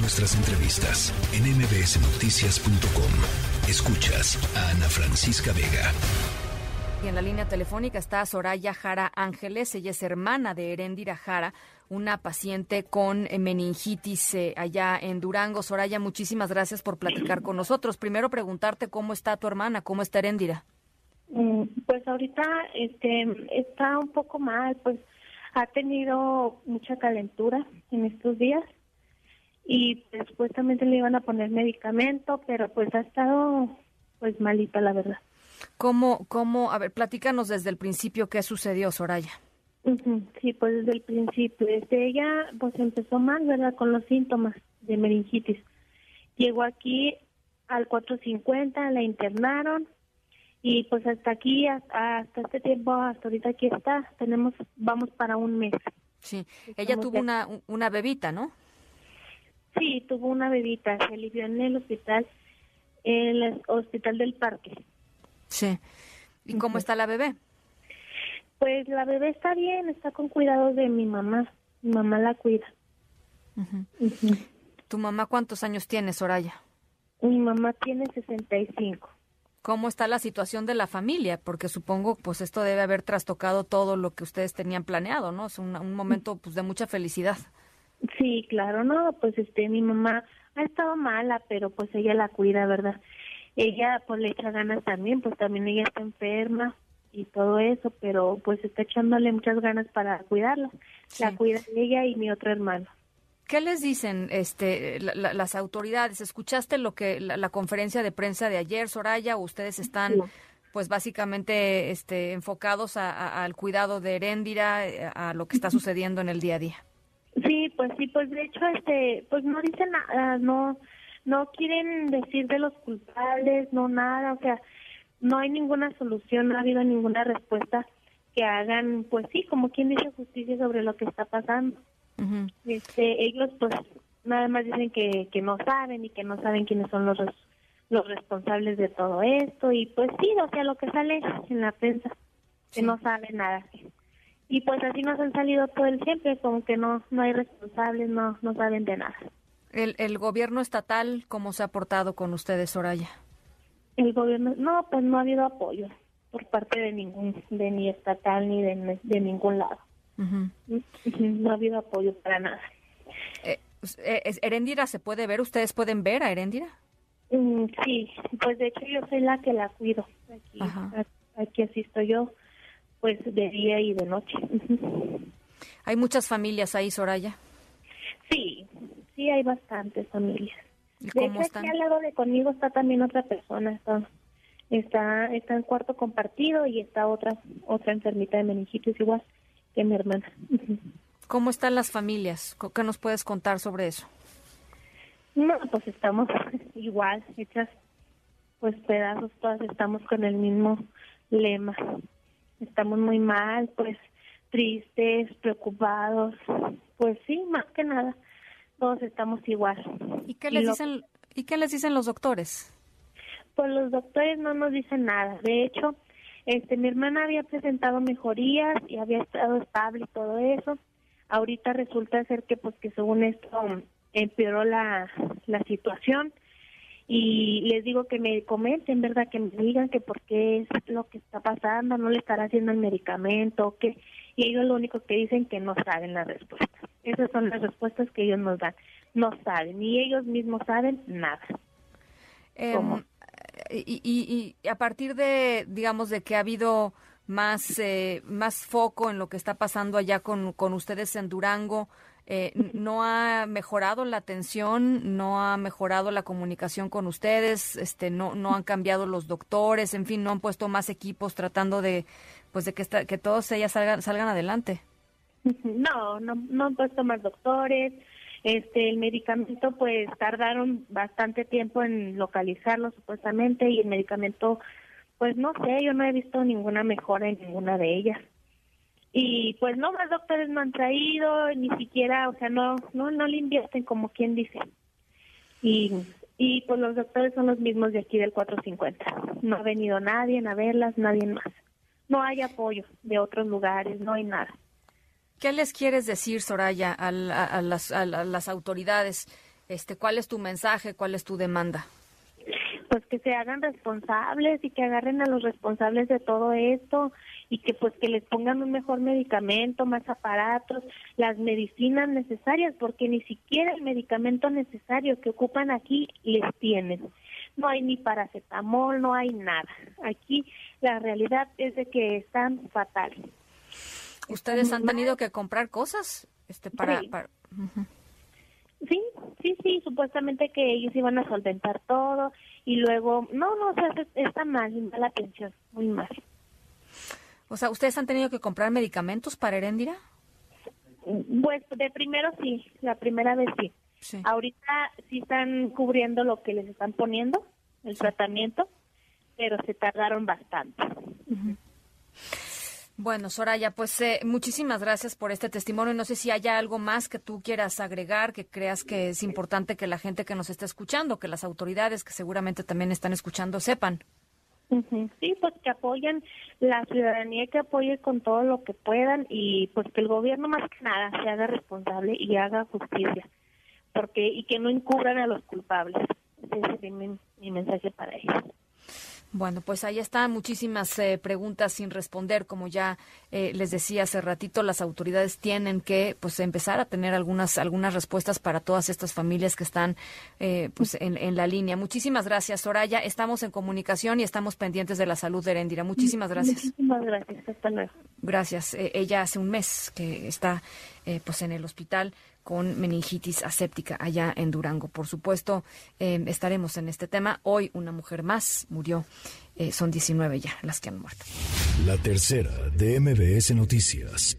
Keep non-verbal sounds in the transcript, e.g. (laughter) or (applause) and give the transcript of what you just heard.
Nuestras entrevistas en mbsnoticias.com. Escuchas a Ana Francisca Vega. Y en la línea telefónica está Soraya Jara Ángeles. Ella es hermana de Erendira Jara, una paciente con meningitis eh, allá en Durango. Soraya, muchísimas gracias por platicar con nosotros. Primero preguntarte cómo está tu hermana, cómo está Erendira. Mm, pues ahorita este, está un poco mal, pues ha tenido mucha calentura en estos días y después también le iban a poner medicamento, pero pues ha estado pues malita la verdad. ¿Cómo, cómo, a ver, platícanos desde el principio qué sucedió, Soraya? Sí, pues desde el principio, desde ella pues empezó mal, ¿verdad? Con los síntomas de meningitis. Llegó aquí al 450, la internaron y pues hasta aquí, hasta, este tiempo, hasta ahorita aquí está, tenemos, vamos para un mes. Sí, ella tuvo una, una bebita, ¿no? Sí, tuvo una bebita, se alivió en el hospital, en el hospital del parque. Sí. ¿Y cómo está la bebé? Pues la bebé está bien, está con cuidado de mi mamá. Mi mamá la cuida. ¿Tu mamá cuántos años tiene, Soraya? Mi mamá tiene 65. ¿Cómo está la situación de la familia? Porque supongo, pues esto debe haber trastocado todo lo que ustedes tenían planeado, ¿no? Es un, un momento, pues, de mucha felicidad. Sí, claro, no, pues este, mi mamá ha estado mala, pero pues ella la cuida, ¿verdad? Ella pues le echa ganas también, pues también ella está enferma y todo eso, pero pues está echándole muchas ganas para cuidarla. La cuida ella y mi otro hermano. ¿Qué les dicen este, las autoridades? ¿Escuchaste lo que la, conferencia de prensa de ayer, Soraya? ¿O ustedes están, pues básicamente, este, enfocados al cuidado de Heréndira, eh, a lo que está (laughs) sucediendo en el día a día? Sí, pues sí, pues de hecho, este, pues no dicen nada, no, no quieren decir de los culpables, no nada, o sea, no hay ninguna solución, no ha habido ninguna respuesta que hagan, pues sí, como quien dice justicia sobre lo que está pasando. Este, ellos pues nada más dicen que, que no saben y que no saben quiénes son los los responsables de todo esto y pues sí, o sea, lo que sale en la prensa, que no saben nada y pues así nos han salido todo el siempre, como que no, no hay responsables, no, no saben de nada. El, el gobierno estatal, ¿cómo se ha portado con ustedes, Soraya? El gobierno, no, pues no ha habido apoyo por parte de ningún, de ni estatal ni de, de ningún lado. No ha habido apoyo para nada. Eh, pues, eh ¿Erendira se puede ver? ¿Ustedes pueden ver a Erendira? Mm, sí, pues de hecho yo soy la que la cuido. Aquí, aquí asisto yo pues de día y de noche. (laughs) ¿Hay muchas familias ahí, Soraya? Sí, sí hay bastantes familias. ¿Y cómo están? Aquí al lado de conmigo está también otra persona, está, está, está en cuarto compartido y está otra, otra enfermita de meningitis igual que mi hermana. (laughs) ¿Cómo están las familias? ¿Qué nos puedes contar sobre eso? No, pues estamos (laughs) igual, hechas pues pedazos, todas estamos con el mismo lema estamos muy mal, pues tristes, preocupados, pues sí, más que nada, todos estamos igual. ¿Y qué les dicen y qué les dicen los doctores? Pues los doctores no nos dicen nada. De hecho, este mi hermana había presentado mejorías y había estado estable y todo eso. Ahorita resulta ser que pues que según esto empeoró la la situación y les digo que me comenten, ¿verdad? Que me digan que por qué es lo que está pasando, no le estará haciendo el medicamento, que y ellos lo único que dicen que no saben la respuesta. Esas son las respuestas que ellos nos dan. No saben, ni ellos mismos saben nada. Em, y, y, y, a partir de, digamos, de que ha habido más, eh, más foco en lo que está pasando allá con, con ustedes en Durango, eh, no ha mejorado la atención, no ha mejorado la comunicación con ustedes, este, no, no han cambiado los doctores, en fin, no han puesto más equipos tratando de, pues, de que, que todos ellas salgan, salgan adelante. No, no, no han puesto más doctores. Este, el medicamento, pues, tardaron bastante tiempo en localizarlo supuestamente y el medicamento, pues, no sé, yo no he visto ninguna mejora en ninguna de ellas y pues no más doctores no han traído ni siquiera o sea no no no le invierten como quien dice y y pues los doctores son los mismos de aquí del 450 no ha venido nadie a verlas nadie más no hay apoyo de otros lugares no hay nada ¿Qué les quieres decir, Soraya, a, las, a, las, autoridades? Este, ¿cuál es tu mensaje? ¿Cuál es tu demanda? Pues que se hagan responsables y que agarren a los responsables de todo esto y que pues que les pongan un mejor medicamento, más aparatos, las medicinas necesarias, porque ni siquiera el medicamento necesario que ocupan aquí les tienen. No hay ni paracetamol, no hay nada. Aquí la realidad es de que están fatales. ¿Ustedes han tenido que comprar cosas este para, Sí, sí, sí, supuestamente que ellos iban a solventar todo y luego, no, no, o sea, está mal, la atención, muy mal. O sea, ¿ustedes han tenido que comprar medicamentos para Heréndira? Pues de primero sí, la primera vez sí. Ahorita sí están cubriendo lo que les están poniendo, el tratamiento, pero se tardaron bastante. Bueno, Soraya, pues eh, muchísimas gracias por este testimonio. No sé si haya algo más que tú quieras agregar, que creas que es importante que la gente que nos está escuchando, que las autoridades que seguramente también están escuchando sepan. Sí, pues que apoyen la ciudadanía, que apoye con todo lo que puedan y pues que el gobierno más que nada se haga responsable y haga justicia, porque y que no encubran a los culpables. Ese es mi, mi mensaje para ellos. Bueno, pues ahí están muchísimas eh, preguntas sin responder. Como ya eh, les decía hace ratito, las autoridades tienen que pues empezar a tener algunas algunas respuestas para todas estas familias que están eh, pues en, en, la línea. Muchísimas gracias, Soraya. Estamos en comunicación y estamos pendientes de la salud de Erendira. Muchísimas gracias. Muchísimas gracias. Hasta luego. Gracias. ella hace un mes que está pues en el hospital con meningitis aséptica allá en Durango. Por supuesto, em, estaremos en este tema. Hoy una mujer más murió. Eh, son 19 ya las que han muerto. La tercera de MBS Noticias.